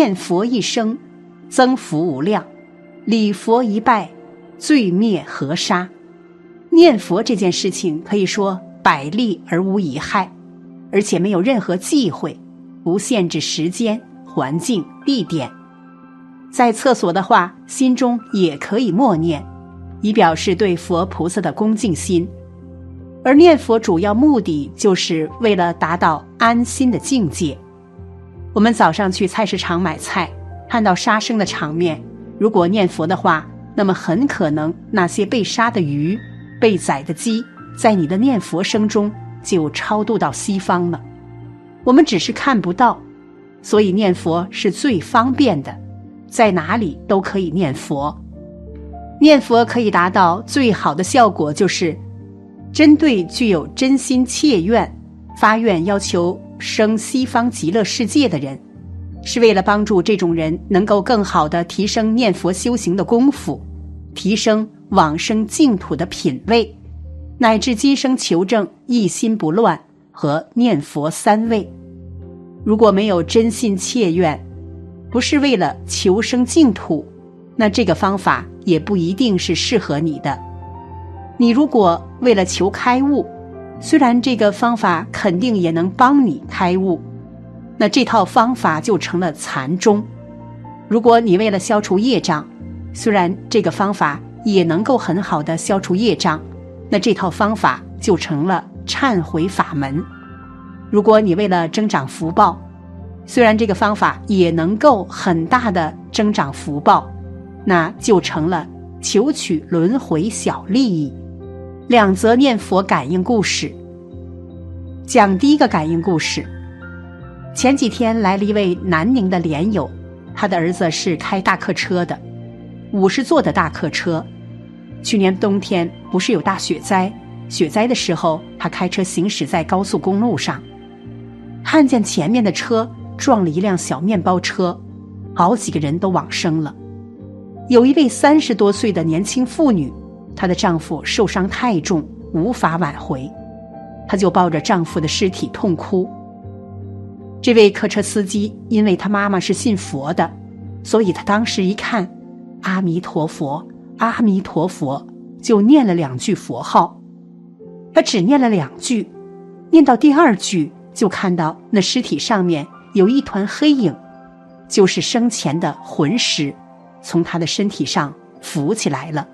念佛一生，增福无量；礼佛一拜，罪灭河沙。念佛这件事情可以说百利而无一害，而且没有任何忌讳，不限制时间、环境、地点。在厕所的话，心中也可以默念，以表示对佛菩萨的恭敬心。而念佛主要目的就是为了达到安心的境界。我们早上去菜市场买菜，看到杀生的场面，如果念佛的话，那么很可能那些被杀的鱼、被宰的鸡，在你的念佛声中就超度到西方了。我们只是看不到，所以念佛是最方便的，在哪里都可以念佛。念佛可以达到最好的效果，就是。针对具有真心切愿、发愿要求生西方极乐世界的人，是为了帮助这种人能够更好的提升念佛修行的功夫，提升往生净土的品位，乃至今生求证一心不乱和念佛三位。如果没有真心切愿，不是为了求生净土，那这个方法也不一定是适合你的。你如果为了求开悟，虽然这个方法肯定也能帮你开悟，那这套方法就成了禅宗；如果你为了消除业障，虽然这个方法也能够很好的消除业障，那这套方法就成了忏悔法门；如果你为了增长福报，虽然这个方法也能够很大的增长福报，那就成了求取轮回小利益。两则念佛感应故事。讲第一个感应故事。前几天来了一位南宁的莲友，他的儿子是开大客车的，五十座的大客车。去年冬天不是有大雪灾，雪灾的时候，他开车行驶在高速公路上，看见前面的车撞了一辆小面包车，好几个人都往生了。有一位三十多岁的年轻妇女。她的丈夫受伤太重，无法挽回，她就抱着丈夫的尸体痛哭。这位客车司机因为他妈妈是信佛的，所以他当时一看“阿弥陀佛，阿弥陀佛”，就念了两句佛号。他只念了两句，念到第二句，就看到那尸体上面有一团黑影，就是生前的魂尸，从他的身体上浮起来了。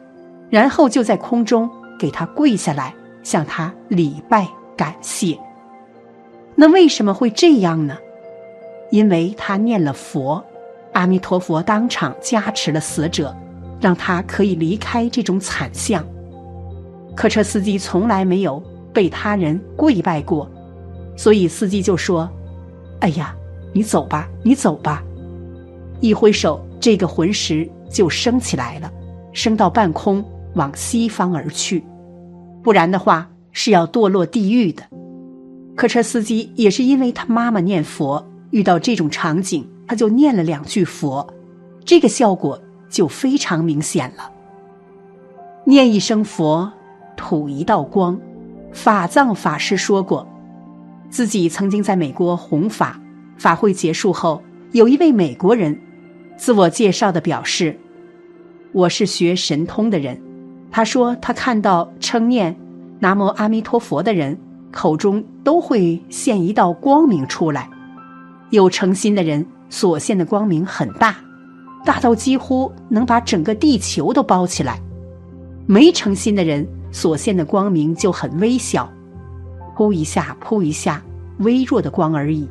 然后就在空中给他跪下来，向他礼拜感谢。那为什么会这样呢？因为他念了佛，阿弥陀佛当场加持了死者，让他可以离开这种惨象。客车司机从来没有被他人跪拜过，所以司机就说：“哎呀，你走吧，你走吧。”一挥手，这个魂石就升起来了，升到半空。往西方而去，不然的话是要堕落地狱的。客车司机也是因为他妈妈念佛，遇到这种场景，他就念了两句佛，这个效果就非常明显了。念一声佛，吐一道光。法藏法师说过，自己曾经在美国弘法，法会结束后，有一位美国人自我介绍的表示：“我是学神通的人。”他说：“他看到称念‘南无阿弥陀佛’的人口中都会现一道光明出来，有诚心的人所现的光明很大，大到几乎能把整个地球都包起来；没诚心的人所现的光明就很微小，扑一下，扑一下，微弱的光而已。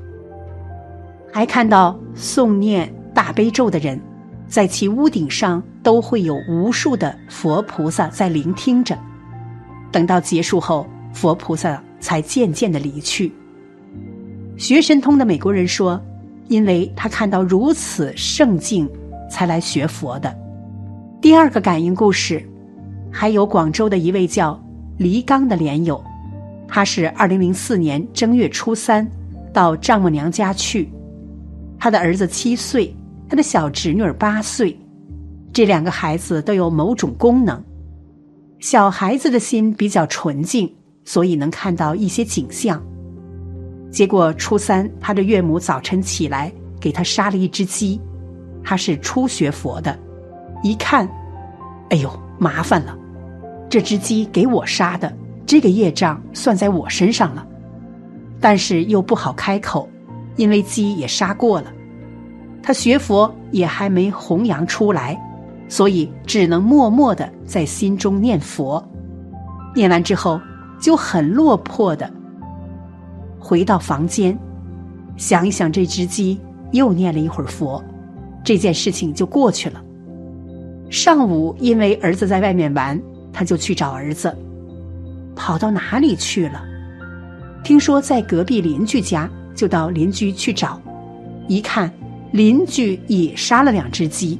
还看到诵念大悲咒的人。”在其屋顶上都会有无数的佛菩萨在聆听着，等到结束后，佛菩萨才渐渐的离去。学神通的美国人说：“因为他看到如此圣境，才来学佛的。”第二个感应故事，还有广州的一位叫黎刚的莲友，他是二零零四年正月初三到丈母娘家去，他的儿子七岁。他的小侄女八岁，这两个孩子都有某种功能。小孩子的心比较纯净，所以能看到一些景象。结果初三，他的岳母早晨起来给他杀了一只鸡，他是初学佛的，一看，哎呦，麻烦了，这只鸡给我杀的，这个业障算在我身上了，但是又不好开口，因为鸡也杀过了，他学佛也还没弘扬出来，所以只能默默的在心中念佛，念完之后就很落魄的回到房间。想一想，这只鸡又念了一会儿佛，这件事情就过去了。上午因为儿子在外面玩，他就去找儿子，跑到哪里去了？听说在隔壁邻居家，就到邻居去找。一看，邻居也杀了两只鸡，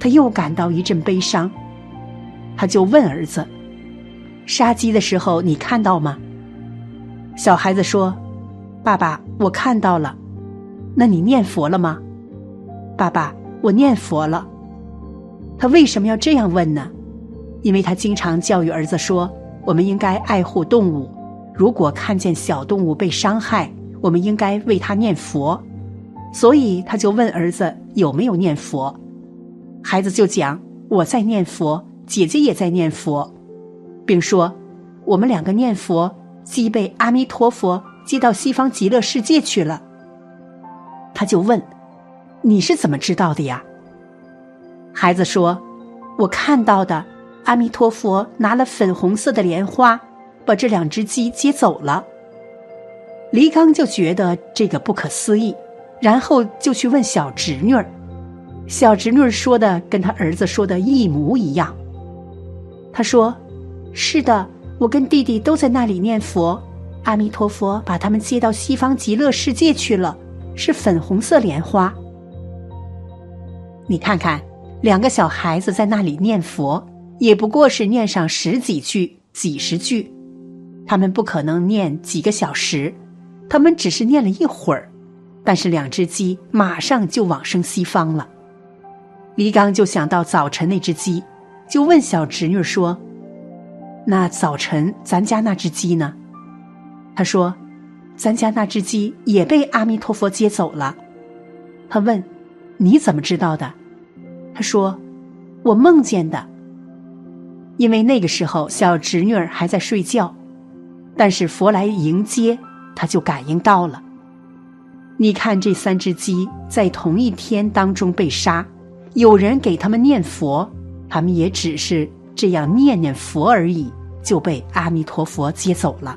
他又感到一阵悲伤。他就问儿子：“杀鸡的时候你看到吗？”小孩子说。爸爸，我看到了，那你念佛了吗？爸爸，我念佛了。他为什么要这样问呢？因为他经常教育儿子说，我们应该爱护动物，如果看见小动物被伤害，我们应该为它念佛。所以他就问儿子有没有念佛。孩子就讲我在念佛，姐姐也在念佛，并说我们两个念佛，即被阿弥陀佛。接到西方极乐世界去了，他就问：“你是怎么知道的呀？”孩子说：“我看到的，阿弥陀佛拿了粉红色的莲花，把这两只鸡接走了。”黎刚就觉得这个不可思议，然后就去问小侄女儿，小侄女儿说的跟他儿子说的一模一样。他说：“是的，我跟弟弟都在那里念佛。”阿弥陀佛，把他们接到西方极乐世界去了，是粉红色莲花。你看看，两个小孩子在那里念佛，也不过是念上十几句、几十句，他们不可能念几个小时，他们只是念了一会儿，但是两只鸡马上就往生西方了。李刚就想到早晨那只鸡，就问小侄女说：“那早晨咱家那只鸡呢？”他说：“咱家那只鸡也被阿弥陀佛接走了。”他问：“你怎么知道的？”他说：“我梦见的。因为那个时候小侄女儿还在睡觉，但是佛来迎接，他就感应到了。你看这三只鸡在同一天当中被杀，有人给他们念佛，他们也只是这样念念佛而已，就被阿弥陀佛接走了。”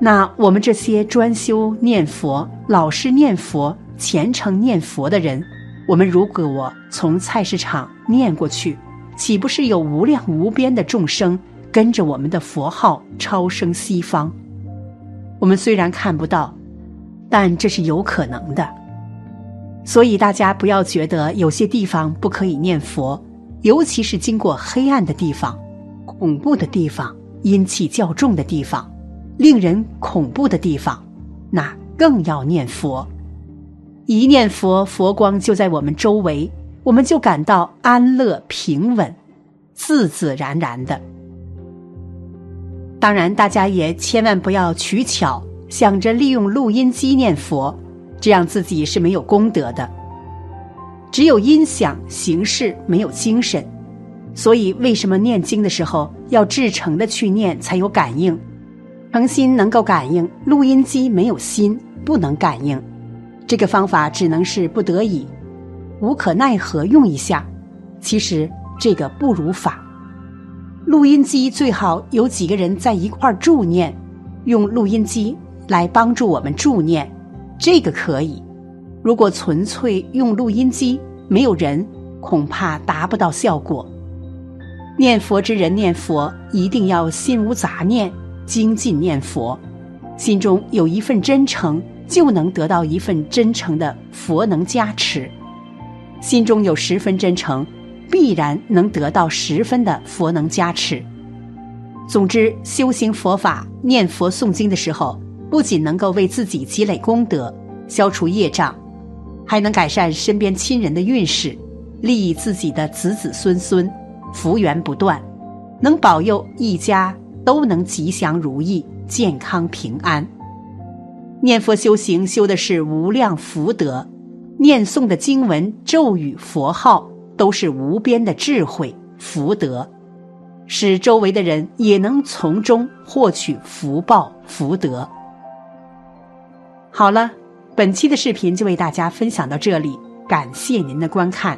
那我们这些专修念佛、老是念佛、虔诚念佛的人，我们如果我从菜市场念过去，岂不是有无量无边的众生跟着我们的佛号超生西方？我们虽然看不到，但这是有可能的。所以大家不要觉得有些地方不可以念佛，尤其是经过黑暗的地方、恐怖的地方、阴气较重的地方。令人恐怖的地方，那更要念佛。一念佛，佛光就在我们周围，我们就感到安乐平稳，自自然然的。当然，大家也千万不要取巧，想着利用录音机念佛，这样自己是没有功德的。只有音响形式，没有精神。所以，为什么念经的时候要至诚的去念，才有感应？诚心能够感应，录音机没有心，不能感应。这个方法只能是不得已、无可奈何用一下。其实这个不如法。录音机最好有几个人在一块儿助念，用录音机来帮助我们助念，这个可以。如果纯粹用录音机，没有人，恐怕达不到效果。念佛之人念佛，一定要心无杂念。精进念佛，心中有一份真诚，就能得到一份真诚的佛能加持；心中有十分真诚，必然能得到十分的佛能加持。总之，修行佛法、念佛诵经的时候，不仅能够为自己积累功德、消除业障，还能改善身边亲人的运势，利益自己的子子孙孙，福源不断，能保佑一家。都能吉祥如意、健康平安。念佛修行修的是无量福德，念诵的经文、咒语、佛号都是无边的智慧福德，使周围的人也能从中获取福报福德。好了，本期的视频就为大家分享到这里，感谢您的观看。